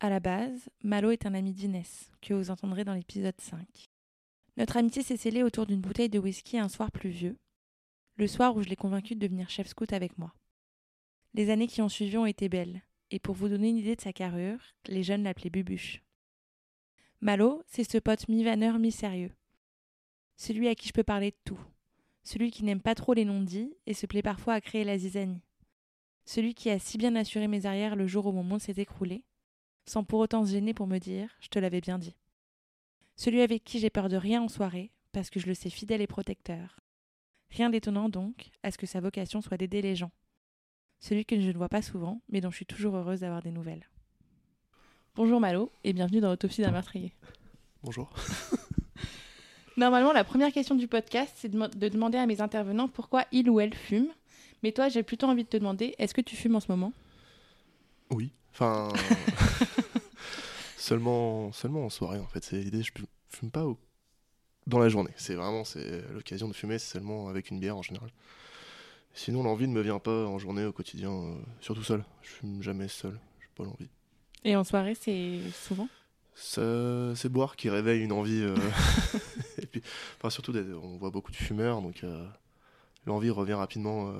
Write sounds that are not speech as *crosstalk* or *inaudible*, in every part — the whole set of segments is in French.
À la base, Malo est un ami d'Inès, que vous entendrez dans l'épisode 5. Notre amitié s'est scellée autour d'une bouteille de whisky un soir pluvieux, le soir où je l'ai convaincu de devenir chef scout avec moi. Les années qui ont suivi ont été belles, et pour vous donner une idée de sa carrure, les jeunes l'appelaient Bubuche. Malo, c'est ce pote mi-vanneur, mi-sérieux. Celui à qui je peux parler de tout. Celui qui n'aime pas trop les non-dits et se plaît parfois à créer la zizanie. Celui qui a si bien assuré mes arrières le jour où mon monde s'est écroulé, sans pour autant se gêner pour me dire Je te l'avais bien dit. Celui avec qui j'ai peur de rien en soirée, parce que je le sais fidèle et protecteur. Rien d'étonnant donc à ce que sa vocation soit d'aider les gens. Celui que je ne vois pas souvent, mais dont je suis toujours heureuse d'avoir des nouvelles. Bonjour Malo, et bienvenue dans l'autopsie d'un meurtrier. Bonjour. *laughs* Normalement, la première question du podcast, c'est de, de demander à mes intervenants pourquoi il ou elle fume. Mais toi, j'ai plutôt envie de te demander, est-ce que tu fumes en ce moment? Oui. Enfin. *laughs* seulement, seulement en soirée, en fait. C'est l'idée, je fume pas au- dans la journée. C'est vraiment c'est l'occasion de fumer, c'est seulement avec une bière en général. Sinon, l'envie ne me vient pas en journée, au quotidien, euh, surtout seul. Je fume jamais seul, j'ai pas l'envie. Et en soirée, c'est souvent? C'est boire qui réveille une envie. euh, *laughs* *laughs* Et puis, enfin, surtout, on voit beaucoup de fumeurs, donc euh, l'envie revient rapidement.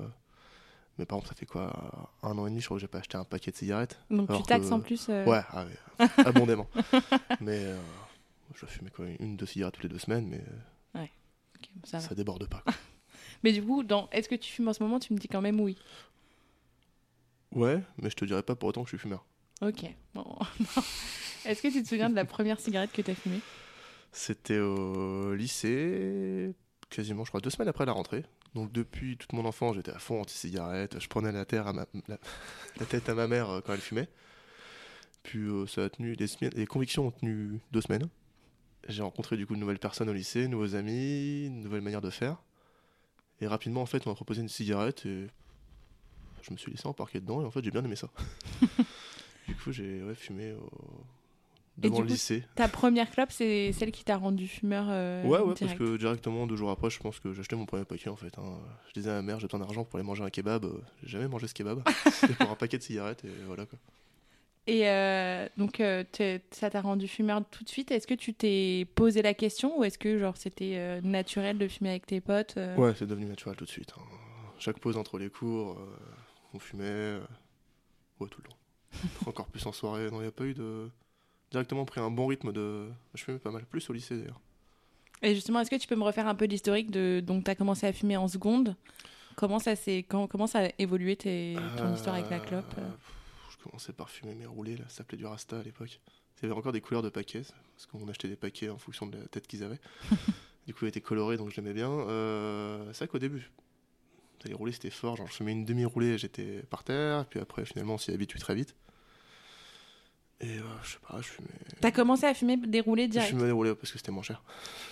Mais par exemple, ça fait quoi Un an et demi, je crois que j'ai pas acheté un paquet de cigarettes. Donc tu taxes que- en plus euh, Ouais, ah *laughs* abondamment. mais euh, je fumer quoi, une, deux cigarettes toutes les deux semaines, mais ça déborde pas. quoi. *laughs* Mais du coup, dans est-ce que tu fumes en ce moment? Tu me dis quand même oui. ouais, mais je te dirais pas pour autant que je suis fumeur. Ok. Bon. *laughs* Est-ce que tu te souviens de la première cigarette que tu as fumée? C'était au lycée, quasiment, je crois, deux semaines après la rentrée. Donc depuis toute mon enfance, j'étais à fond anti-cigarette. Je prenais la, terre à ma, la, la tête à ma mère euh, quand elle fumait. Puis euh, ça a tenu des semaines, les convictions ont tenu deux semaines. J'ai rencontré du coup de nouvelles personnes au lycée, de nouveaux amis, une nouvelle manière de faire. Et rapidement, en fait, on m'a proposé une cigarette et je me suis laissé embarquer dedans et en fait, j'ai bien aimé ça. *laughs* du coup, j'ai ouais, fumé au... devant le lycée. Ta première clope, c'est celle qui t'a rendu fumeur euh, Ouais, ouais, parce que directement, deux jours après, je pense que j'ai acheté mon premier paquet en fait. hein. Je disais à ma mère, j'ai besoin d'argent pour aller manger un kebab. Euh, J'ai jamais mangé ce kebab. *laughs* C'était pour un paquet de cigarettes et voilà quoi. Et euh, donc, euh, ça t'a rendu fumeur tout de suite. Est-ce que tu t'es posé la question ou est-ce que genre c'était naturel de fumer avec tes potes Ouais, c'est devenu naturel tout de suite. hein. Chaque pause entre les cours, on fumait. Ouais, tout le temps. *laughs* Encore plus en soirée. Non, il n'y a pas eu de. Directement pris un bon rythme de. Je fumais pas mal. Plus au lycée d'ailleurs. Et justement, est-ce que tu peux me refaire un peu l'historique de donc t'as commencé à fumer en seconde Comment ça s'est quand- comment ça a évolué tes- ton histoire avec la clope? euh pff, Je commençais par fumer mes roulés, là. ça s'appelait du Rasta à l'époque. Il y avait encore des couleurs de paquets, parce qu'on achetait des paquets en fonction de la tête qu'ils avaient. *laughs* du coup, il était coloré, donc je l'aimais bien. Euh, c'est vrai qu'au début, les roulés c'était fort, genre je fumais une demi-roulée j'étais par terre, puis après finalement on s'y habitue très vite. Et euh, je sais pas, je fumais. T'as commencé à fumer des roulés Je direct fumais des roulés parce que c'était moins cher.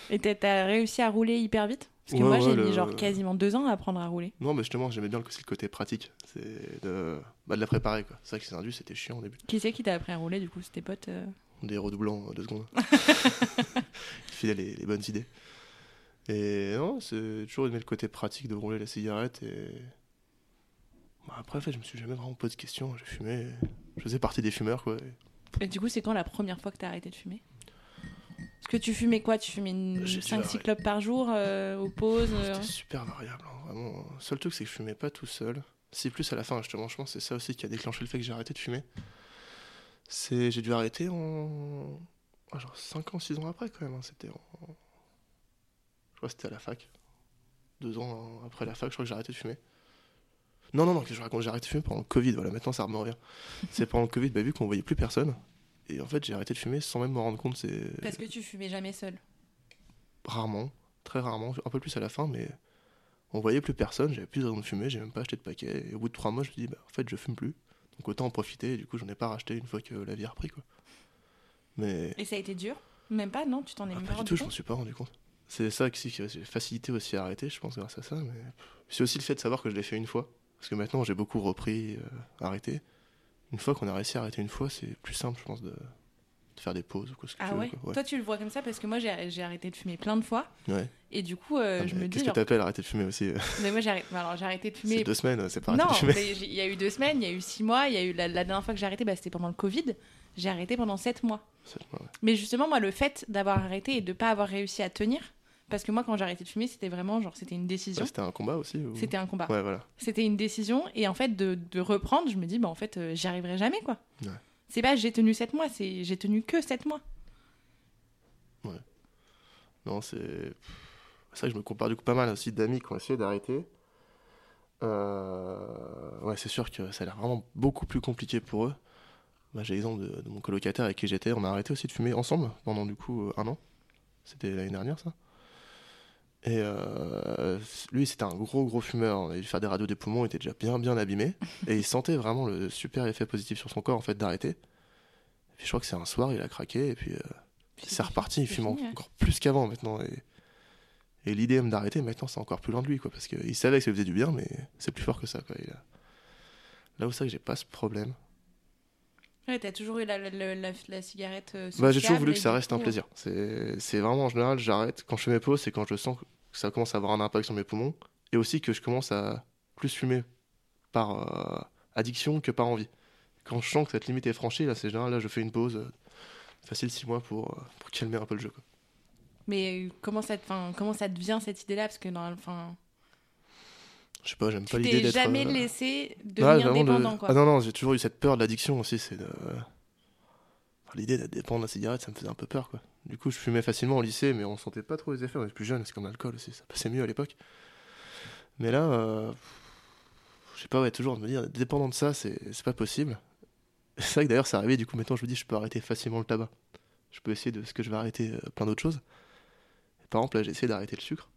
et t'as- réussi à rouler hyper vite? Parce que Ouais, moi ouais, j'ai le- mis genre quasiment deux ans à apprendre à rouler. Non, mais justement, j'aimais bien le, côté pratique. C'est de, bah, de la préparer quoi. C'est vrai que c'est induit, c'était chiant au début. Qui c'est qui t'a appris à rouler du coup? C'était potes euh? Des redoublants euh, deux secondes. *laughs* Il filait les, les bonnes idées. Et non, c'est toujours aimé le côté pratique de rouler la cigarette. Et Bah, après, en fait, je me suis jamais vraiment posé de questions. J'ai fumé, je faisais partie des fumeurs quoi. Et Et du coup, c'est quand la première fois que t'as arrêté de fumer? Est-ce que tu fumais quoi? Tu fumais une J'ai dû 5-6 arrêter. clopes par jour euh, aux pauses euh, C'était super variable, hein, vraiment. Le seul truc, c'est que je fumais pas tout seul. Si plus à la fin, justement, je pense c'est ça aussi qui a déclenché le fait que j'ai arrêté de fumer. C'est, j'ai dû arrêter en. ah, genre 5 ans, 6 ans après quand même. hein. C'était en. Je crois que c'était à la fac. Deux ans après la fac, je crois que j'ai arrêté de fumer. Non, non, non, que je raconte, j'ai arrêté de fumer pendant le Covid. Voilà, maintenant ça me revient. *laughs* c'est pendant le Covid, bah, vu qu'on voyait plus personne. Et en fait, j'ai arrêté de fumer sans même me rendre compte. C'est Parce que tu fumais jamais seul. rarement, très rarement, un peu plus à la fin, mais on voyait plus personne, j'avais plus de raison de fumer, j'ai même pas acheté de paquet. Et au bout de trois mois, je me dis, bah, en fait, je fume plus. Donc autant en profiter, et du coup, j'en ai pas racheté une fois que la vie a repris, quoi. Mais. Et ça a été dur? Même pas, non? Tu t'en es Ah, même pas pas du rendu tout, je m'en compte suis pas rendu compte. C'est ça qui, qui j'ai facilité aussi à arrêter, je pense, grâce à ça. Mais c'est aussi le fait de savoir que je l'ai fait une fois. Parce que maintenant, j'ai beaucoup repris, euh, arrêté. Une fois qu'on a réussi à arrêter une fois, c'est plus simple, je pense, de, de faire des pauses ou quoi. ce que Ah tu veux, ouais? Toi, tu le vois comme ça parce que moi, j'ai arrêté de fumer plein de fois. Ouais. Et du coup, euh, Ah, je me dis. Qu'est-ce que genre- t'appelles arrêter de fumer aussi euh, *laughs* Mais moi, j'ai arrêté, arrêté de fumer. C'est deux semaines, c'est pas arrêter Non, de fumer. il y a eu deux semaines, il y a eu six mois, il y a eu la, la dernière fois que j'ai arrêté, bah, c'était pendant le Covid. J'ai arrêté pendant sept mois. C'est- ouais. Mais justement, moi, le fait d'avoir arrêté et de pas avoir réussi à tenir, parce que moi, quand j'ai arrêté de fumer, c'était vraiment genre, c'était une décision. Ouais, C'était un combat aussi ou- C'était un combat. Ouais, voilà. C'était une décision. Et en fait, de, de reprendre, je me dis, bah, en fait, euh, j'y arriverai jamais, quoi. Ouais. C'est pas j'ai tenu sept mois, c'est j'ai tenu que sept mois. Non, c'est. C'est vrai que je me compare du coup pas mal aussi d'amis qui ont essayé d'arrêter. Euh, Ouais, c'est sûr que ça a l'air vraiment beaucoup plus compliqué pour eux. Bah, J'ai l'exemple de, de mon colocataire avec qui j'étais. On a arrêté aussi de fumer ensemble pendant du coup euh, un an. C'était l'année dernière ça. Et euh, lui, c'était un gros gros fumeur. On avait dû faire des radios des poumons, il était déjà bien bien abîmé. *laughs* et il sentait vraiment le super effet positif sur son corps en fait d'arrêter. Et puis je crois que c'est un soir, il a craqué et puis. euh, Puis c'est reparti, il fume fini, encore plus qu'avant maintenant. Et, et l'idée même d'arrêter, maintenant, c'est encore plus loin de lui, quoi. Parce qu'il savait que ça lui faisait du bien, mais c'est plus fort que ça, quoi. Il a- Là où c'est que j'ai pas ce problème. Ouais, t'as toujours eu la, la, la- la- cigarette. euh, Bah, j'ai toujours voulu que ça reste un plaisir. C'est c'est vraiment en général, j'arrête. Quand je fais mes pauses, c'est quand je sens que ça commence à avoir un impact sur mes poumons. Et aussi que je commence à plus fumer par euh, addiction que par envie. Quand je sens que cette limite est franchie, là, c'est général, là, je fais une pause. euh, facile 6 mois pour, euh, pour calmer un peu le jeu. Quoi. Mais euh, comment ça, te- comment ça te vient cette idée-là? Parce que dans, Je sais pas, j'aime pas l'idée d'être. jamais euh, laissé devenir de- dépendant, quoi. Ah non, non, j'ai toujours eu cette peur de l'addiction aussi. C'est de... enfin, L'idée d'être dépendant de la cigarette, ça me faisait un peu peur. Quoi. Du coup, je fumais facilement au lycée, mais on sentait pas trop les effets. On était plus jeune, c'est comme l'alcool aussi, ça passait mieux à l'époque. Mais là, euh... je sais pas, ouais, toujours de me dire, dépendant de ça, c'est c'est pas possible. *laughs* C'est vrai que d'ailleurs, c'est arrivé, du coup, maintenant, je me dis, je peux arrêter facilement le tabac. Je peux essayer de ce que je vais arrêter euh, plein d'autres choses. Et par exemple, là, j'ai essayé d'arrêter le sucre.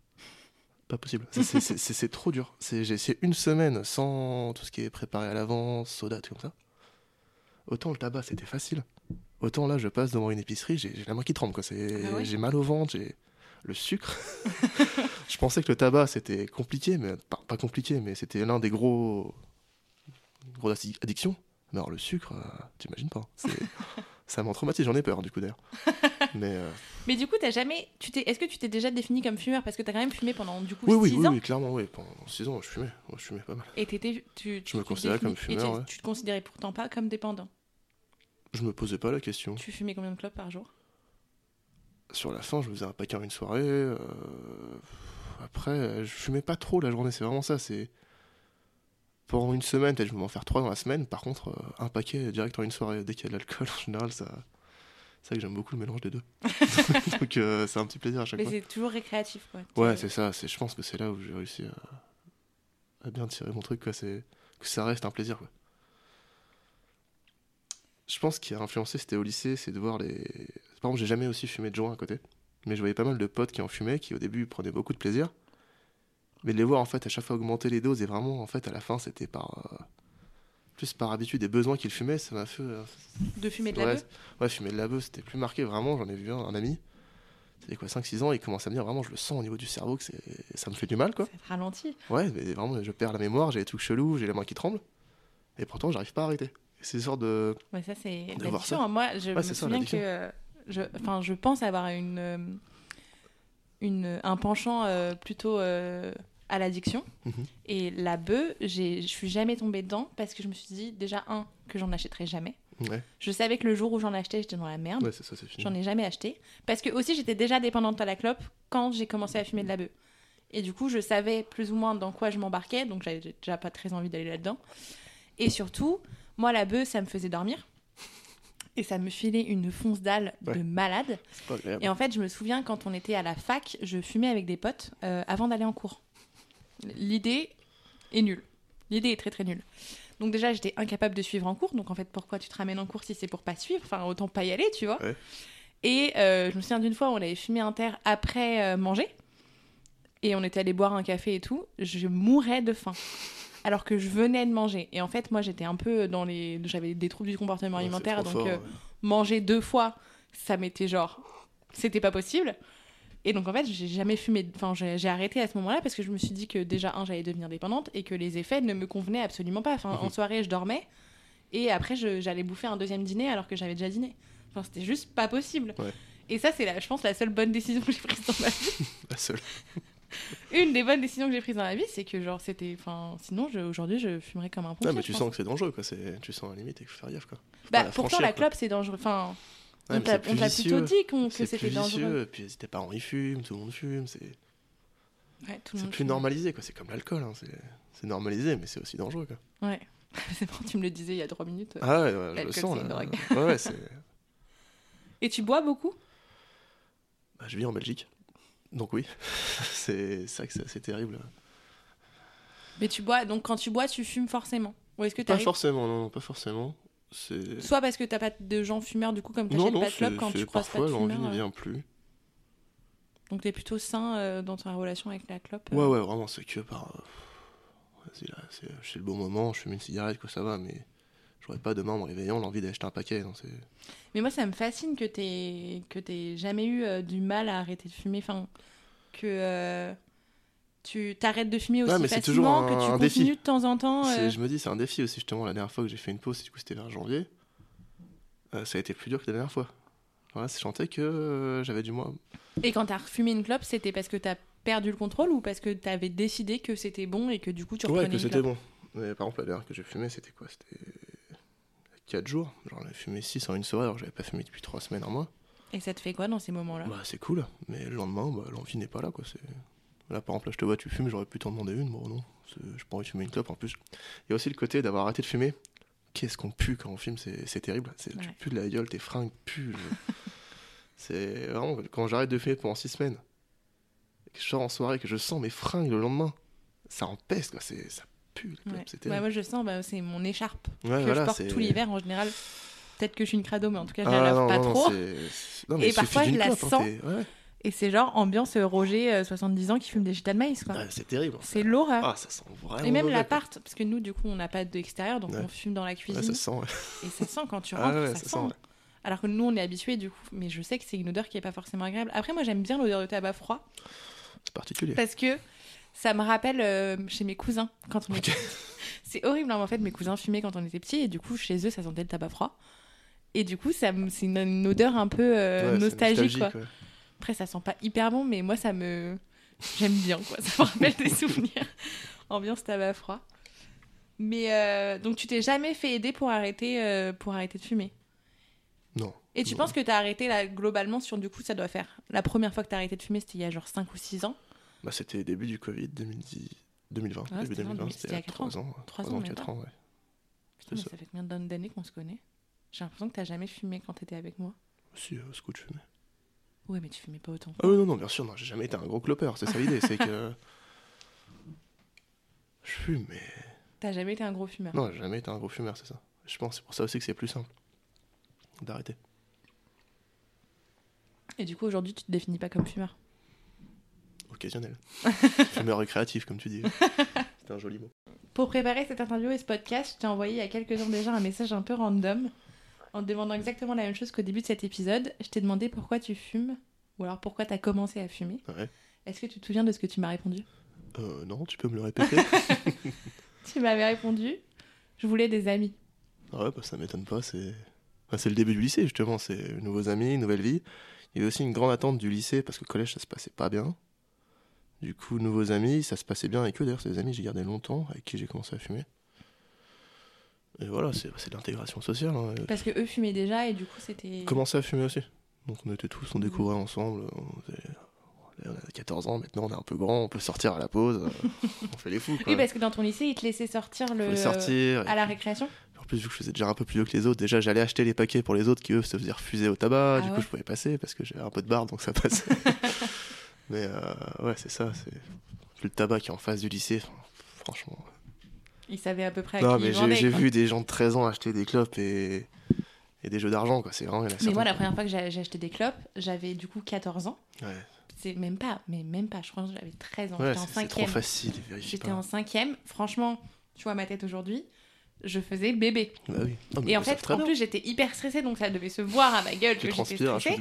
Pas possible. *laughs* C'est- trop dur. C'est- J'ai essayé une semaine sans tout ce qui est préparé à l'avance, soda, tout comme ça. Autant le tabac, c'était facile. Autant là, je passe devant une épicerie, j'ai la main qui tremble. quoi. Ah ouais J'ai mal au ventre, j'ai le sucre. *laughs* *laughs* je pensais que le tabac, c'était compliqué, mais pas, pas compliqué, mais c'était l'un des gros, gros addi- addictions. Mais alors le sucre, euh, t'imagines pas. Ça m'en traumatise, j'en ai peur du coup d'ailleurs. *laughs* mais euh, Mais du coup, t'as jamais. Tu t'es. Est-ce que tu t'es déjà défini comme fumeur? Parce que t'as quand même fumé pendant du coup oui, oui, 6 oui, ans. oui, clairement, oui. Pendant 6 ans, je fumais. Je fumais pas mal. Et t'étais. Tu, tu me te considérais comme et fumeur, tu- ouais. Tu te considérais pourtant pas comme dépendant? Je me posais pas la question. Tu fumais combien de clopes par jour? Sur la fin, je me faisais un paquet en une soirée. euh, Après, je fumais pas trop la journée, c'est vraiment ça. C'est pendant une semaine, peut-être je vais m'en faire trois dans la semaine. Par contre, euh, un paquet direct en une soirée. Dès qu'il y a de l'alcool, *laughs* en général, ça. C'est vrai que j'aime beaucoup le mélange des deux. *laughs* Donc euh, c'est un petit plaisir à chaque Mais fois. c'est toujours récréatif, quoi. Ouais, c'est ça. C'est, je pense que c'est là où j'ai réussi à, à bien tirer mon truc, quoi. C'est que ça reste un plaisir, quoi. Je pense qu'il a influencé, c'était au lycée, c'est de voir les. Par exemple, j'ai jamais aussi fumé de joint à côté, mais je voyais pas mal de potes qui en fumaient, qui au début prenaient beaucoup de plaisir, mais de les voir en fait à chaque fois augmenter les doses et vraiment en fait à la fin c'était par euh, plus par habitude et besoin qu'ils fumaient, ça m'a fait. euh, De fumer de la beuh ouais, fumer de la beuh, c'était plus marqué vraiment. J'en ai vu un, un ami, c'était quoi, 5-6 ans, il commence à me dire vraiment, je le sens au niveau du cerveau que ça me fait du mal quoi. Ça ralentit. Ouais, mais vraiment, je perds la mémoire, j'ai des trucs chelous, j'ai la main qui tremble. Et pourtant, j'arrive pas à arrêter. C'est sorte de. Ouais, ça, c'est l'addiction. ça. hein. Moi, je Ouais, me c'est ça, souviens l'addiction. que. euh, je, enfin, je pense avoir une, une, un penchant euh, plutôt euh, à l'addiction. Mhm. Et la bœuf, je suis jamais tombée dedans parce que je me suis dit, déjà, un, que j'en achèterais jamais. Ouais, Je savais que le jour où j'en achetais, j'étais dans la merde. ouais. J'en ai jamais acheté. Parce que aussi, j'étais déjà dépendante à la clope quand j'ai commencé à fumer de la bœuf. Et du coup, je savais plus ou moins dans quoi je m'embarquais, donc j'avais déjà pas très envie d'aller là-dedans. Et surtout, moi, la bœuf, ça me faisait dormir. Et ça me filait une fonce dalle Ouais. de malade. Et en fait, je me souviens quand on était à la fac, je fumais avec des potes euh, avant d'aller en cours. L'idée est nulle. L'idée est très très nulle. Donc déjà, j'étais incapable de suivre en cours. Donc en fait, pourquoi tu te ramènes en cours si c'est pour pas suivre? Enfin, autant pas y aller, tu vois. Ouais. Et euh, je me souviens d'une fois où on avait fumé un terre après euh, manger. Et on était allé boire un café et tout. Je mourais de faim. Alors que je venais de manger. Et en fait, moi, j'étais un peu dans les... J'avais des troubles du comportement Ouais, alimentaire. Donc... fort, euh, ouais. manger deux fois, ça m'était genre, c'était pas possible. Et donc en fait, j'ai jamais fumé, enfin j'ai arrêté à ce moment-là parce que je me suis dit que déjà un, j'allais devenir dépendante et que les effets ne me convenaient absolument pas. Enfin, en Mhm. soirée, je dormais et après j'allais bouffer un deuxième dîner alors que j'avais déjà dîné. Enfin, c'était juste pas possible. Ouais. Et ça, c'est je pense la seule bonne décision que j'ai prise dans ma vie. *laughs* La seule. *laughs* Une des bonnes décisions que j'ai prises dans la vie, c'est que genre c'était, enfin, sinon aujourd'hui je fumerais comme un pompier. Non, mais tu sens que c'est dangereux, quoi. c'est- Tu sens la limite et qu'il faut faire gaffe, quoi. Bah pourtant la clope c'est dangereux. Enfin, Ouais, on t'a plutôt dit que c'était dangereux. et puis tes parents ils fument, tout le monde fume, c'est Ouais, c'est plus fume. normalisé, quoi. C'est comme l'alcool, hein. c'est normalisé, mais c'est aussi dangereux, quoi. Ouais. *laughs* c'est bon, tu me le disais il y a trois minutes. Ah ouais, ouais, je le sens, là. Ouais, ouais. *laughs* Et tu bois beaucoup? Bah, je vis en Belgique. Donc oui, *laughs* c'est vrai que c'est assez terrible. Mais tu bois, donc quand tu bois, tu fumes forcément? Ou est-ce que tu Pas forcément, non, non, pas forcément. Soit parce que t'as pas de gens fumeurs, du coup, comme t'achètes pas de clope c'est quand tu croises pas de l'envie fumeurs. ne euh, vient plus. Donc t'es plutôt sain euh, dans ta relation avec la clope. euh. Ouais, ouais, vraiment, c'est que par. euh, Vas-y, là, c'est le bon moment, je fume une cigarette, quoi, ça va, mais j'aurais pas demain en me réveillant l'envie d'acheter un paquet. non, Mais moi, ça me fascine que t'aies que jamais eu du mal à arrêter de fumer. Enfin, que tu t'arrêtes de fumer aussi Ouais, mais facilement, un- que tu un défi. continues de temps en temps. euh, Je me dis, c'est un défi aussi, justement. La dernière fois que j'ai fait une pause, du coup, c'était vers janvier. euh, ça a été plus dur que la dernière fois. Voilà, c'est chanté que euh, j'avais du moins. Et quand t'as refumé une clope, c'était parce que t'as perdu le contrôle ou parce que t'avais décidé que c'était bon et que du coup tu reprenais Ouais, que c'était bon. Mais par exemple, la dernière que j'ai fumé, c'était quoi? C'était 4 jours. J'en ai fumé 6 en une soirée, alors que j'avais pas fumé depuis 3 semaines, un mois. Et ça te fait quoi dans ces moments-là? Bah, c'est cool, mais le lendemain, bah, l'envie n'est pas là, quoi. C'est... Là, par exemple, là, je te vois, tu fumes, j'aurais pu t'en demander une. Bon, non, envie de fumer une clope. En plus, il y a aussi le côté d'avoir arrêté de fumer. Qu'est-ce qu'on pue quand on fume, c'est, terrible. C'est, Tu Ouais. pues de la gueule, tes fringues puent. je- *laughs* c'est vraiment, quand j'arrête de fumer pendant 6 semaines, que je sors en soirée, que je sens mes fringues le lendemain, ça empeste, quoi. Ça pue, la clope, Ouais. Ouais, moi je sens, bah, c'est mon écharpe Ouais, que voilà, je porte tout l'hiver en général. Peut-être que je suis une crado, mais en tout cas je Ah, la lave non, pas non, trop. non, mais Et parfois, je la clope, hein, sens. ouais. Et c'est genre ambiance euh, Roger, euh, 70 ans, qui fume des gita de maïs, quoi. Ouais, c'est terrible. C'est l'horreur. Ah, ça sent vraiment. Et même mauvais, l'appart, parce que nous, du coup, on n'a pas d'extérieur, donc Ouais. on fume dans la cuisine. ça sent, ouais. Et ça sent quand tu Ah rentres, ouais, ça, ça sent. sent, ouais. Alors que nous, on est habitués, du coup. Mais je sais que c'est une odeur qui est pas forcément agréable. Après, moi, j'aime bien l'odeur de tabac froid, C'est particulier. parce que ça me rappelle euh, chez mes cousins, quand on Ok. était... *laughs* C'est horrible, hein, mais en fait, mes cousins fumaient quand on était petits, et du coup, chez eux, ça sentait le tabac froid. Et du coup, ça me- c'est une, une odeur un peu euh, Ouais, c'est nostalgique, quoi. ouais. Après, ça sent pas hyper bon, mais moi, ça me. J'aime bien, quoi. Ça me rappelle des souvenirs. *laughs* Ambiance tabac froid. Mais euh, donc, tu t'es jamais fait aider pour arrêter, euh, pour arrêter de fumer? Non. Et tu Non. penses que t'as arrêté là, globalement sur du coup, ça doit faire. La première fois que t'as arrêté de fumer, c'était il y a genre 5 ou 6 ans? Bah, c'était début du Covid, 2010... 2020. Ah, début c'était vraiment 2020, c'était il y a il y a quatre 3 ans. ouais. Trois Trois ans, ans, même 4 pas. ans, ouais. Putain, mais ça. ça fait combien d'années qu'on se connaît? J'ai l'impression que t'as jamais fumé quand t'étais avec moi. Si, euh, scout, je fumais. Ouais, mais tu fumais pas autant. Ah oui, non, non, bien sûr, non, j'ai jamais été un gros clopeur, c'est ça l'idée, c'est que. *laughs* Je fume, mais. T'as jamais été un gros fumeur? Non, j'ai jamais été un gros fumeur, c'est ça. Je pense, c'est pour ça aussi que c'est plus simple d'arrêter. Et du coup, aujourd'hui, tu te définis pas comme fumeur? Occasionnel. fumeur récréatif, comme tu dis. *laughs* C'est un joli mot. Pour préparer cette interview et ce podcast, je t'ai envoyé il y a quelques jours déjà un message un peu random en te demandant exactement la même chose qu'au début de cet épisode. Je t'ai demandé pourquoi tu fumes ou alors pourquoi t'as commencé à fumer. Ouais. Est-ce que tu te souviens de ce que tu m'as répondu? Euh, non, tu peux me le répéter? *laughs* Tu m'avais répondu je voulais des amis. Ah Ouais, bah, ça m'étonne pas, c'est. Enfin, c'est le début du lycée, justement, c'est nouveaux amis, nouvelle vie. Il y avait aussi une grande attente du lycée parce que le collège ça se passait pas bien. Du coup, nouveaux amis, ça se passait bien avec eux. D'ailleurs, c'est des amis que j'ai gardés longtemps, avec qui j'ai commencé à fumer. Et voilà, c'est de l'intégration sociale. hein. Parce que eux fumaient déjà et du coup c'était. Commencer à fumer aussi. Donc on était tous, on découvrait ensemble. On, faisait- on a 14 ans, maintenant on est un peu grand, on peut sortir à la pause. euh, on fait les fous. Quoi. Oui, parce que dans ton lycée, ils te laissaient sortir le... sortir. à la récréation. En plus, vu que je faisais déjà un peu plus vieux que les autres, déjà j'allais acheter les paquets pour les autres qui eux se faisaient refuser au tabac. Ah du ouais coup, je pouvais passer parce que j'avais un peu de barbe donc ça passait. *laughs* Mais euh, ouais, c'est ça. Le tabac qui est en face du lycée. franchement. Il savait à peu près à Non, qui mais j'ai vu des gens de 13 ans acheter des clopes et, et des jeux d'argent, quoi. C'est vraiment. Mais moi, la première fois que j'ai acheté des clopes, j'avais du coup 14 ans. Ouais, C'est même pas, mais même pas, je crois que j'avais 13 ans. ouais J'étais en trop facile, ils J'étais en cinquième. Franchement, tu vois ma tête aujourd'hui, je faisais bébé. Bah oui. Non, Et en ils fait, en plus, j'étais hyper stressée, donc ça devait se voir à ma gueule que j'étais stressée.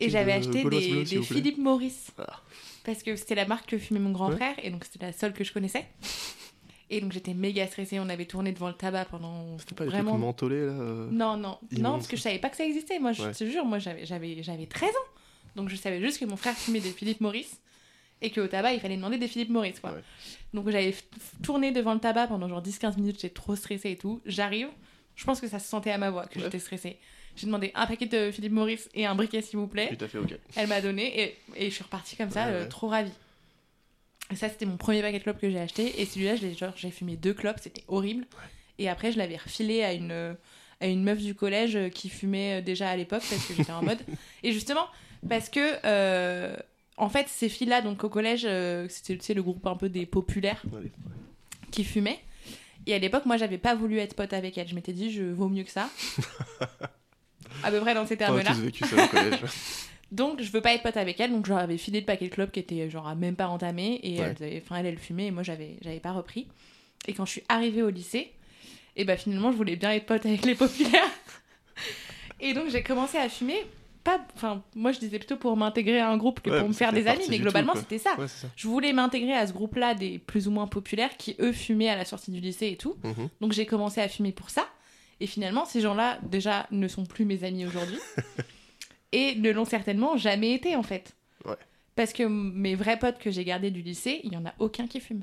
Et j'avais acheté des, des. Philippe Maurice. Ah. Parce que c'était la marque que fumait mon grand Ouais. frère, et donc c'était la seule que je connaissais. Et donc j'étais méga stressée, on avait tourné devant le tabac pendant C'était pas vraiment... là euh, Non, non, non, parce que je savais pas que ça existait. Moi, je Ouais. te jure, moi j'avais, j'avais, j'avais 13 ans. Donc je savais juste que mon frère fumait des Philippe Maurice et qu'au tabac, il fallait demander des Philippe Maurice. Quoi. Ouais. Donc j'avais tourné devant le tabac pendant genre 10-15 minutes, j'étais trop stressée et tout. J'arrive, je pense que ça se sentait à ma voix que Ouais. j'étais stressée. J'ai demandé un paquet de Philippe Maurice et un briquet, s'il vous plaît. Tout à fait, ok. Elle m'a donné et, et je suis repartie comme ça, euh, trop ravie. Ça, c'était mon premier paquet de clopes que j'ai acheté. Et celui-là, j'ai fumé deux clopes, c'était horrible. Et après, je l'avais refilé à une, à une meuf du collège euh, qui fumait euh, déjà à l'époque parce que j'étais en mode. Et justement, parce que, euh, en fait, ces filles-là, donc au collège, euh, c'était tu sais, le groupe un peu des populaires qui fumaient. Et à l'époque, moi, j'avais pas voulu être pote avec elles. Je m'étais dit, je vaux mieux que ça. *laughs* à peu près dans ces On a termes-là. tous vécu ça au collège. *laughs* Donc, je veux pas être pote avec elle, donc je leur avais filé le paquet de clopes qui était genre à même pas entamé, et Ouais. elles avaient- enfin, elle, elle fumait, et moi, j'avais, j'avais pas repris. Et quand je suis arrivée au lycée, et bah finalement, je voulais bien être pote avec les populaires. et donc, j'ai commencé à fumer, pas, enfin, moi, je disais plutôt pour m'intégrer à un groupe que Ouais, pour me faire des amis, mais globalement, c'était ça. Ouais, c'est ça. Je voulais m'intégrer à ce groupe-là des plus ou moins populaires qui, eux, fumaient à la sortie du lycée et tout. Mhm. Donc j'ai commencé à fumer pour ça. Et finalement, ces gens-là, déjà, ne sont plus mes amis aujourd'hui. *laughs* et ne l'ont certainement jamais été, en fait. Ouais. Parce que mes vrais potes que j'ai gardés du lycée, il y en a aucun qui fume.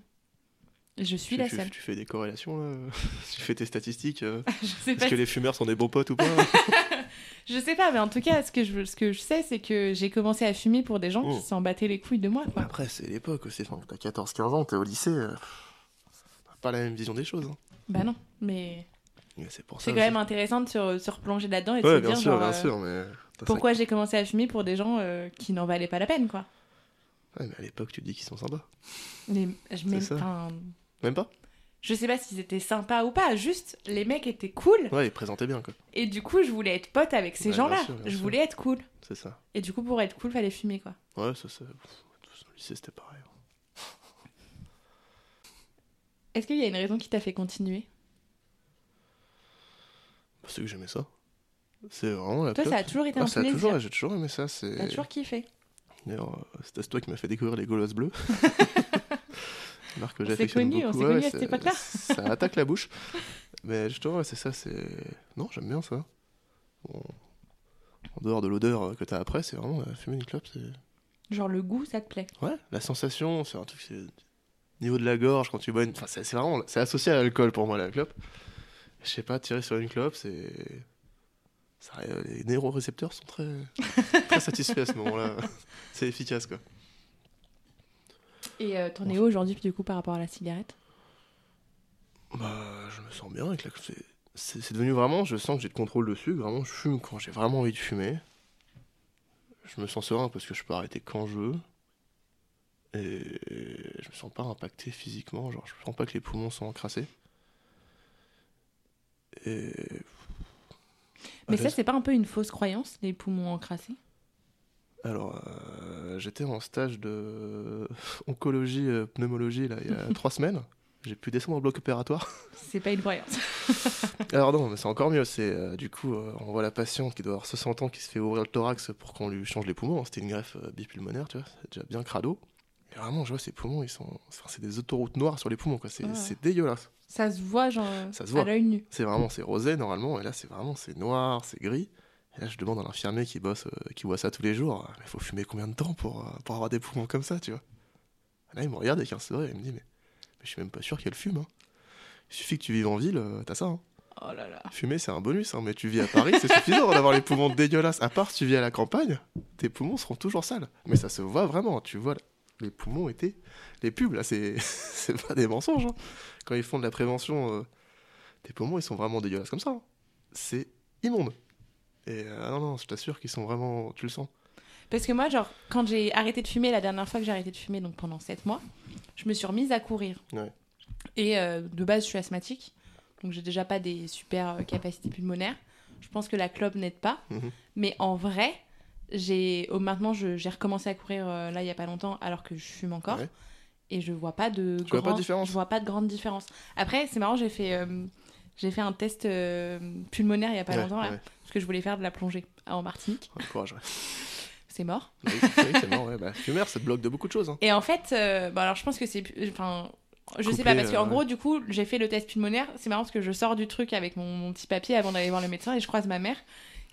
Je suis tu, la tu- seule. tu fais des corrélations là *laughs* Tu fais tes statistiques euh, *laughs* je sais pas. Est-ce que les fumeurs sont des bons potes ou pas *laughs* Je sais pas, mais en tout cas, ce que je, ce que je sais, c'est que j'ai commencé à fumer pour des gens Oh. qui s'en battaient les couilles de moi, quoi. Après, c'est l'époque aussi. Enfin, t'as 14-15 ans, t'es au lycée. euh, t'as pas la même vision des choses. hein. Bah non, mais Mais C'est pour ça. c'est quand même intéressant de se, se replonger là-dedans et de Ouais, se bien dire, sûr, genre, bien euh, sûr. Mais pourquoi j'ai commencé à fumer pour des gens euh, qui n'en valaient pas la peine, quoi. Ouais, mais à l'époque, tu dis qu'ils sont sympas. Mais je même, ça. enfin, Même pas? Je sais pas s'ils étaient sympas ou pas, juste les mecs étaient cool Ouais, ils présentaient bien, quoi. et du coup je voulais être pote avec ces Ouais, gens-là. Je sûr. voulais être cool C'est ça. et du coup pour être cool fallait fumer quoi. Ouais, ça, c'est. pff, Au lycée, c'était pareil. Est-ce qu'il y a une raison qui t'a fait continuer? Parce que j'aimais ça. C'est vraiment la Toi ça a toujours été Ah, un ça a plaisir. toujours, j'ai toujours aimé ça. C'est. T'as toujours kiffé. D'ailleurs, euh, c'est toi qui m'as fait découvrir les Gauloises bleues. *laughs* Marque que On s'est j'affectionne connus, on beaucoup. s'est Ouais, connus à cette époque-là. *laughs* Ça attaque la bouche. *laughs* Mais justement, c'est ça, c'est... Non, j'aime bien ça. Bon, En dehors de l'odeur que t'as après, c'est vraiment... euh, fumer une clope, c'est... Genre le goût ça te plaît. Ouais, la sensation, c'est un truc... C'est... Niveau de la gorge, quand tu bois une... Enfin, c'est, c'est vraiment... C'est associé à l'alcool pour moi, la clope. Je sais pas, tirer sur une clope, c'est... Ça, euh, les neurorécepteurs sont très, *laughs* très satisfaits à ce moment-là. *laughs* C'est efficace, quoi. Et euh, t'en es où aujourd'hui du coup par rapport à la cigarette? Bah, je me sens bien avec la c'est devenu vraiment, je sens que j'ai le contrôle dessus. Vraiment, je fume quand j'ai vraiment envie de fumer. Je me sens serein parce que je peux arrêter quand je veux. Et je me sens pas impacté physiquement. Genre, je sens pas que les poumons sont encrassés. Et. Mais Ah, ça c'est pas un peu une fausse croyance les poumons encrassés? Alors, euh, j'étais en stage de *laughs* oncologie, euh, pneumologie, là, il y a *laughs* trois semaines. J'ai pu descendre en bloc opératoire. *laughs* C'est pas une croyance. Alors non, mais c'est encore mieux. C'est euh, du coup, on voit la patiente qui doit avoir 60 ans qui se fait ouvrir le thorax pour qu'on lui change les poumons. C'était une greffe bipulmonaire, tu vois. C'est déjà bien crado. Et vraiment, je vois ses poumons, ils sont, enfin, c'est des autoroutes noires sur les poumons, quoi. C'est Ah ouais. dégueulasse. Ça se voit genre Ça se à voit. l'œil nu. C'est vraiment, c'est rosé normalement, et là, c'est vraiment, c'est noir, c'est gris. Et là, je demande à l'infirmier qui bosse, euh, qui voit ça tous les jours, il faut fumer combien de temps pour, euh, pour avoir des poumons comme ça, tu vois? Et là, il me regarde avec un sourire, et il me dit, mais, mais je suis même pas sûr qu'elle fume. hein. Il suffit que tu vives en ville, euh, t'as ça. hein. Oh là là. Fumer, c'est un bonus, hein, mais tu vis à Paris, c'est suffisant *laughs* d'avoir les poumons dégueulasses. À part si tu vis à la campagne, tes poumons seront toujours sales. Mais ça se voit vraiment, tu vois, les poumons étaient. Les pubs, là, c'est *laughs* c'est pas des mensonges. hein. Quand ils font de la prévention, euh, tes poumons, ils sont vraiment dégueulasses comme ça. hein. C'est immonde. Et euh, non, non, je t'assure qu'ils sont vraiment. Tu le sens. Parce que moi, genre, quand j'ai arrêté de fumer, la dernière fois que j'ai arrêté de fumer, donc pendant 7 mois, je me suis remise à courir. Ouais. Et euh, de base, je suis asthmatique. Donc, j'ai déjà pas des super euh, capacités pulmonaires. Je pense que la clope n'aide pas. Mhm. Mais en vrai, j'ai oh, maintenant, j'ai recommencé à courir euh, là, il y a pas longtemps, alors que je fume encore. Ouais. Et je vois pas de Tu vois pas de différence Je vois pas de grande différence. Après, c'est marrant, j'ai fait, euh, j'ai fait un test euh, pulmonaire il y a pas Ouais, longtemps, là, ouais. parce que je voulais faire de la plongée en Martinique. Courage, ouais. *laughs* C'est mort. Oui, oui, c'est mort, ouais. Bah, fumer, ça te bloque de beaucoup de choses. hein. Et en fait, bon, alors je pense que c'est. Enfin, je sais Couplé, pas, parce qu'en euh, gros, du coup, j'ai fait le test pulmonaire. C'est marrant parce que je sors du truc avec mon, mon petit papier avant d'aller voir le médecin et je croise ma mère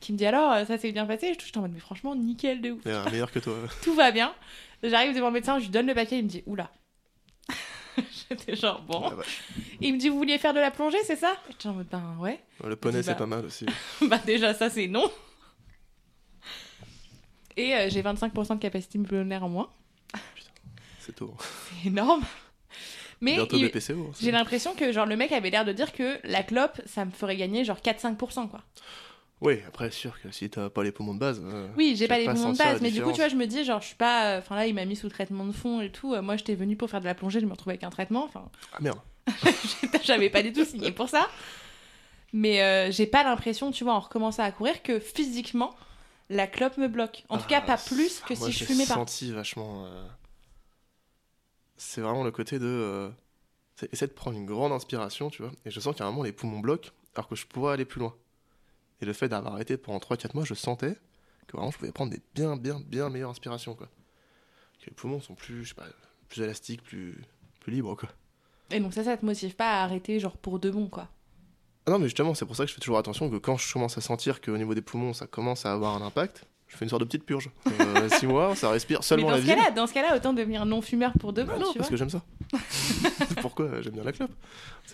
qui me dit alors, euh, ça s'est bien passé. Je suis en mode, mais franchement, nickel de ouf. Euh, *laughs* meilleur que toi. Tout va bien. J'arrive devant le médecin, je lui donne le papier, il me dit, oula. *laughs* J'étais genre, bon. Ouais. Et il me dit, vous vouliez faire de la plongée, c'est ça? J'étais en mode, ben ouais. Le poney, c'est bah. pas mal aussi. *laughs* bah déjà, ça, c'est non. Et euh, j'ai 25% de capacité pulmonaire en moins. C'est tôt. C'est énorme. Mais il- hein, J'ai l'impression que genre le mec avait l'air de dire que la clope, ça me ferait gagner genre 4-5% quoi. Oui, après, sûr que si t'as pas les poumons de base. euh, Oui, j'ai pas les poumons de base, mais du coup, tu vois, je me dis genre je suis pas. Enfin là, il m'a mis sous traitement de fond et tout. Euh, Moi, j'étais venue pour faire de la plongée, je me retrouvais avec un traitement. Enfin, Ah merde. *laughs* j'avais pas du tout signé pour ça. Mais euh, j'ai pas l'impression, tu vois, en recommençant à courir, que physiquement la clope me bloque. En tout cas, Ah, pas plus que moi, si je j'ai fumais pas. senti vachement. euh, C'est vraiment le côté de. Essaie de prendre une grande inspiration, tu vois. Et je sens qu'à un moment, les poumons bloquent, alors que je pourrais aller plus loin. Et le fait d'avoir arrêté pendant 3-4 mois, je sentais que vraiment, je pouvais prendre des bien, bien, bien meilleures inspirations, quoi. Que les poumons sont plus, je sais pas, plus élastiques, plus, plus libres, quoi. Et donc ça, ça te motive pas à arrêter genre pour de bon quoi? Ah non, mais justement, c'est pour ça que je fais toujours attention que quand je commence à sentir qu'au niveau des poumons, ça commence à avoir un impact, je fais une sorte de petite purge. *laughs* 6 mois, ça respire Mais seulement dans la ce ville. dans ce cas-là, autant devenir non fumeur pour de bon, Bah non, tu parce vois. que j'aime ça. *laughs* *laughs* Pourquoi euh, J'aime bien la clope?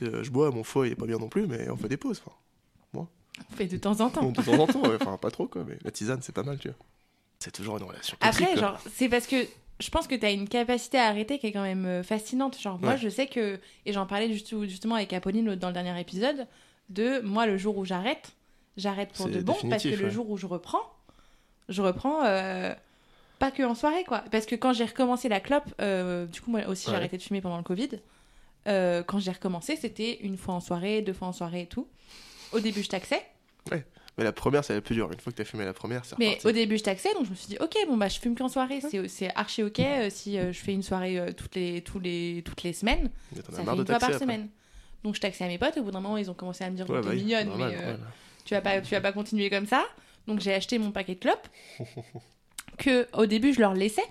Euh, je bois, mon foie il est pas bien non plus, mais on fait des pauses. On fait de temps en temps. de temps en temps, ouais, enfin pas trop quoi, mais la tisane c'est pas mal, tu vois. C'est toujours une relation. toxique, Après, genre, c'est parce que je pense que tu as une capacité à arrêter qui est quand même euh, fascinante. Genre, moi, Ouais. je sais que, et j'en parlais juste- justement avec Apolline dans le dernier épisode, de moi, le jour où j'arrête, j'arrête pour de bon, parce que le jour où je reprends, je reprends euh, pas que en soirée, quoi. Parce que quand j'ai recommencé la clope, euh, du coup, moi aussi, j'ai arrêté de fumer pendant le Covid. Euh, quand j'ai recommencé, c'était une fois en soirée, deux fois en soirée et tout. Au début, je taxais. Mais la première, c'est la plus dure. Une fois que t'as fumé la première, c'est Mais reparti. au début, je taxais, donc je me suis dit, ok, bon, bah, je fume qu'en soirée, c'est- c'est archi ok euh, si euh, je fais une soirée euh, toutes, les, tous les, toutes les semaines, Mais t'en as ça fait marre de une fois par après. semaine. Donc je taxais à mes potes, au bout d'un moment, ils ont commencé à me dire, Ouais, bah t'es mignonne, normal, mais tu, vas pas, tu vas pas continuer comme ça. Donc j'ai acheté mon paquet de clopes, *laughs* que au début, je leur laissais.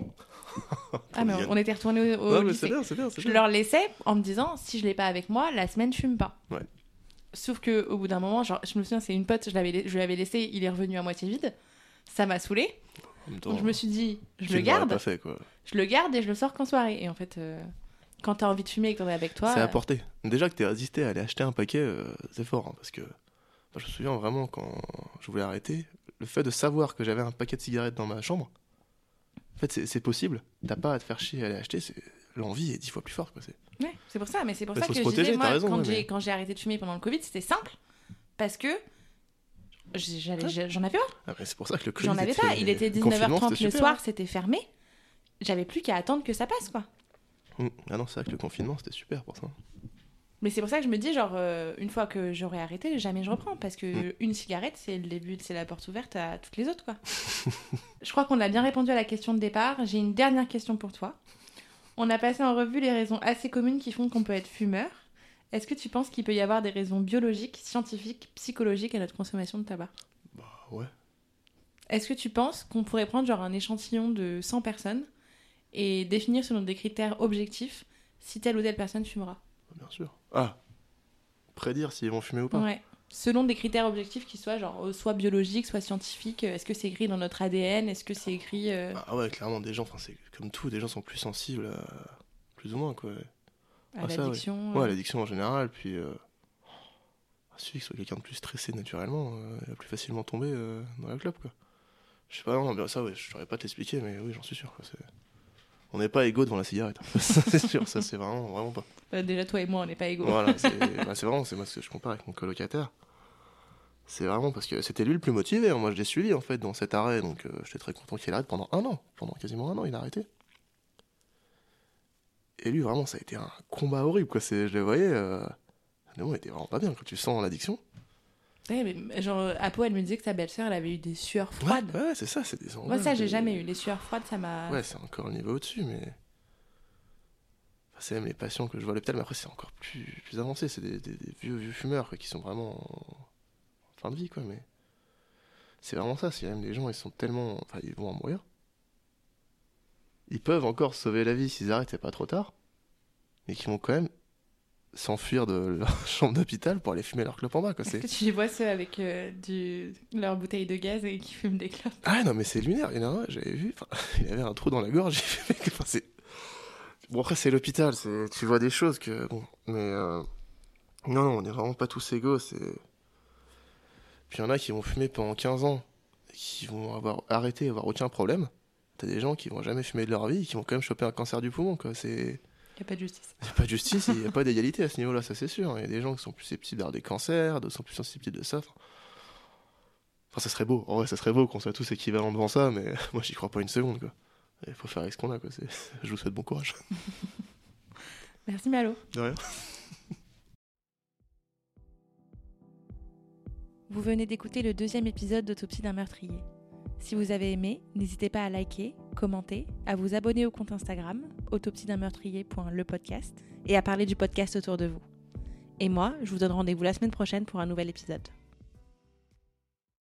*laughs* ah, mais on était retournés au, au Non, mais lycée. c'est bien, c'est bien, Je bien. leur laissais en me disant, si je l'ai pas avec moi, la semaine, je fume pas. Ouais. Sauf que au bout d'un moment, genre, je me souviens, c'est une pote, je l'avais, je lui avais laissé, il est revenu à moitié vide. Ça m'a saoulé. Donc je me suis dit, je le garde, pas fait, quoi. je le garde et je le sors qu'en soirée. Et en fait, euh, quand t'as envie de fumer et que t'en es avec toi, C'est euh, à portée. Déjà que t'es résisté à aller acheter un paquet, euh, c'est fort. hein, parce que je me souviens vraiment quand je voulais arrêter, le fait de savoir que j'avais un paquet de cigarettes dans ma chambre, en fait, c'est possible. T'as pas à te faire chier à aller acheter. c'est- L'envie est dix fois plus forte. Quoi. c'est- ouais, c'est pour ça. Mais c'est pour Mais ça que je disais, moi, raison, quand ouais, j'ai mais- arrêté de fumer pendant le Covid, c'était simple parce que j'en avais pas. Ah, mais c'est pour ça que le Covid J'en avais pas. Il était confinement, 19h30 c'était le soir, hein. c'était fermé. J'avais plus qu'à attendre que ça passe, quoi. Hum. Ah non, c'est vrai que le confinement c'était super pour ça. Mais c'est pour ça que je me dis, genre, euh, une fois que j'aurai arrêté, jamais je reprends. Parce que Mm. une cigarette, c'est le début, c'est la porte ouverte à toutes les autres, quoi. *laughs* je crois qu'on a bien répondu à la question de départ. J'ai une dernière question pour toi. On a passé en revue les raisons assez communes qui font qu'on peut être fumeur. Est-ce que tu penses qu'il peut y avoir des raisons biologiques, scientifiques, psychologiques à notre consommation de tabac? Bah ouais. Est-ce que tu penses qu'on pourrait prendre genre un échantillon de 100 personnes et définir selon des critères objectifs si telle ou telle personne fumera? Bien sûr. Ah Prédire s'ils vont fumer ou pas Ouais. Selon des critères objectifs qui soient genre euh, soit biologiques, soit scientifiques. euh, Est-ce que c'est écrit dans notre ADN Est-ce que c'est écrit euh, Ah ouais, clairement, des gens, enfin, c'est comme tout, des gens sont plus sensibles à. Plus ou moins, quoi. à ah, ouais. l'addiction Ouais, à l'addiction en général, puis. Euh... ah, celui qui soit quelqu'un de plus stressé naturellement, euh, il va plus facilement tomber dans la clope, quoi. Je sais pas, non, ça, ouais, je saurais pas te l'expliquer, mais oui, j'en suis sûr, quoi. On n'est pas égaux devant la cigarette. *laughs* c'est sûr, ça c'est vraiment, vraiment pas. Bah, déjà, toi et moi, on n'est pas égaux. Voilà, c'est *laughs* bah, c'est vraiment, c'est moi ce que je compare avec mon colocataire. C'est vraiment parce que c'était lui le plus motivé. hein. Moi, je l'ai suivi en fait dans cet arrêt, donc euh, j'étais très content qu'il arrête pendant un an. Pendant quasiment un an, il a arrêté. Et lui, vraiment, ça a été un combat horrible. Quoi. C'est- Je le voyais. Euh... Non, il était vraiment pas bien quand tu sens l'addiction. Ouais, mais genre, Apo, elle me disait que sa belle-sœur, elle avait eu des sueurs froides. ouais, c'est ça. C'est des Moi, ça, j'ai des- jamais eu. Les sueurs froides, ça m'a. Ouais, c'est encore un niveau au-dessus, mais. Enfin, c'est même les patients que je vois à l'hôpital, mais après, c'est encore plus, plus avancé. C'est des, des- des vieux, vieux fumeurs quoi, qui sont vraiment en fin de vie, quoi. Mais c'est vraiment ça. C'est même des gens, ils sont tellement. Enfin, ils vont en mourir. Ils peuvent encore sauver la vie s'ils arrêtent, c'est pas trop tard. Mais qui vont quand même s'enfuir de leur *laughs* chambre d'hôpital pour aller fumer leur clope en bas, quoi. Est-ce C'est... que tu les vois ceux avec euh, du... leur bouteille de gaz et qui fument des clopes Ah non, mais c'est lunaire. Il y en a un, j'avais vu, enfin, *laughs* il avait un trou dans la gorge. *laughs* Enfin, c'est... Bon, après, c'est l'hôpital, c'est... tu vois des choses que. Bon, mais. euh, Non, non, on n'est vraiment pas tous égaux. C'est... Puis il y en a qui vont fumer pendant 15 ans et qui vont avoir arrêté, avoir aucun problème. T'as des gens qui vont jamais fumer de leur vie et qui vont quand même choper un cancer du poumon, quoi. C'est. Il n'y a pas de justice. *laughs* Il n'y a pas de justice, il n'y a pas d'égalité à ce niveau-là, ça c'est sûr. Il y a des gens qui sont plus susceptibles d'avoir des cancers, d'autres sont plus susceptibles de ça. Enfin, enfin, ça serait beau. En vrai, ça serait beau qu'on soit tous équivalents devant ça, mais *laughs* moi j'y crois pas une seconde. quoi. Il faut faire avec ce qu'on a. Quoi. C'est- *laughs* Je vous souhaite bon courage. Merci Malo. De rien. Vous venez d'écouter le deuxième épisode d'Autopsie d'un meurtrier. Si vous avez aimé, n'hésitez pas à liker, commenter, à vous abonner au compte Instagram autopsie d'un et à parler du podcast autour de vous. Et moi, je vous donne rendez-vous la semaine prochaine pour un nouvel épisode.